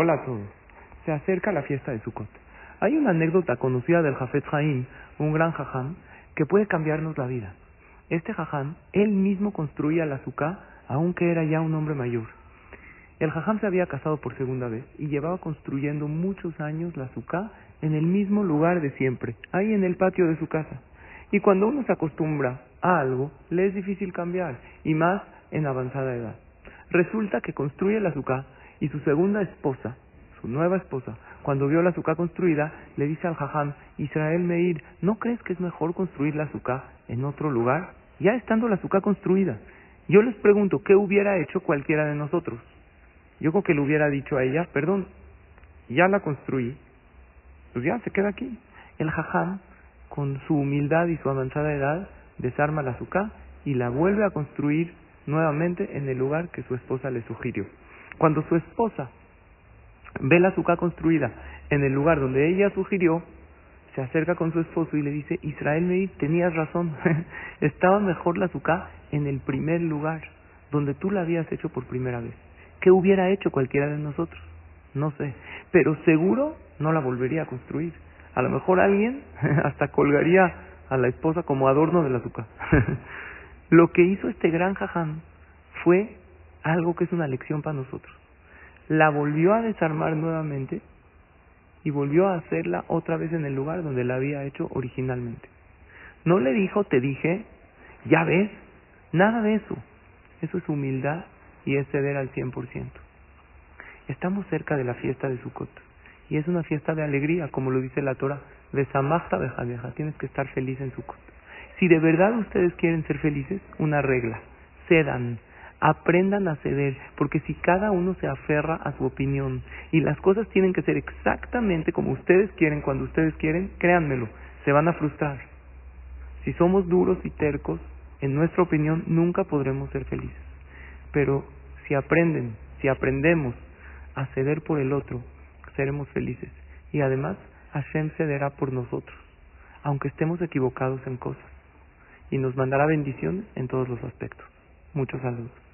Hola a todos. Se acerca la fiesta de Sukkot. Hay una anécdota conocida del Jafet Haim, un gran jajam, que puede cambiarnos la vida. Este jajam, él mismo construía la azúcar, aunque era ya un hombre mayor. El jajam se había casado por segunda vez y llevaba construyendo muchos años la azúcar en el mismo lugar de siempre, ahí en el patio de su casa. Y cuando uno se acostumbra a algo, le es difícil cambiar, y más en avanzada edad. Resulta que construye la azúcar y su segunda esposa, su nueva esposa, cuando vio la azúcar construida, le dice al jajam, Israel Meir, ¿no crees que es mejor construir la azúcar en otro lugar? Ya estando la azúcar construida. Yo les pregunto, ¿qué hubiera hecho cualquiera de nosotros? Yo creo que le hubiera dicho a ella, perdón, ya la construí, pues ya se queda aquí. El jajam, con su humildad y su avanzada edad, desarma la azúcar y la vuelve a construir nuevamente en el lugar que su esposa le sugirió. Cuando su esposa ve la azúcar construida en el lugar donde ella sugirió, se acerca con su esposo y le dice, Israel Meir, tenías razón, estaba mejor la azúcar en el primer lugar, donde tú la habías hecho por primera vez. ¿Qué hubiera hecho cualquiera de nosotros? No sé, pero seguro no la volvería a construir. A lo mejor alguien hasta colgaría a la esposa como adorno del azúcar. Lo que hizo este gran jajam fue algo que es una lección para nosotros la volvió a desarmar nuevamente y volvió a hacerla otra vez en el lugar donde la había hecho originalmente. No le dijo, te dije, ya ves, nada de eso. Eso es humildad y es ceder al 100%. Estamos cerca de la fiesta de Sukkot y es una fiesta de alegría, como lo dice la Torah, de Samachta tienes que estar feliz en Sukkot. Si de verdad ustedes quieren ser felices, una regla, cedan, aprendan a ceder, porque si cada uno se aferra a su opinión y las cosas tienen que ser exactamente como ustedes quieren, cuando ustedes quieren, créanmelo, se van a frustrar. Si somos duros y tercos, en nuestra opinión nunca podremos ser felices. Pero si aprenden, si aprendemos a ceder por el otro, seremos felices. Y además, Hashem cederá por nosotros, aunque estemos equivocados en cosas, y nos mandará bendiciones en todos los aspectos. Muchos saludos.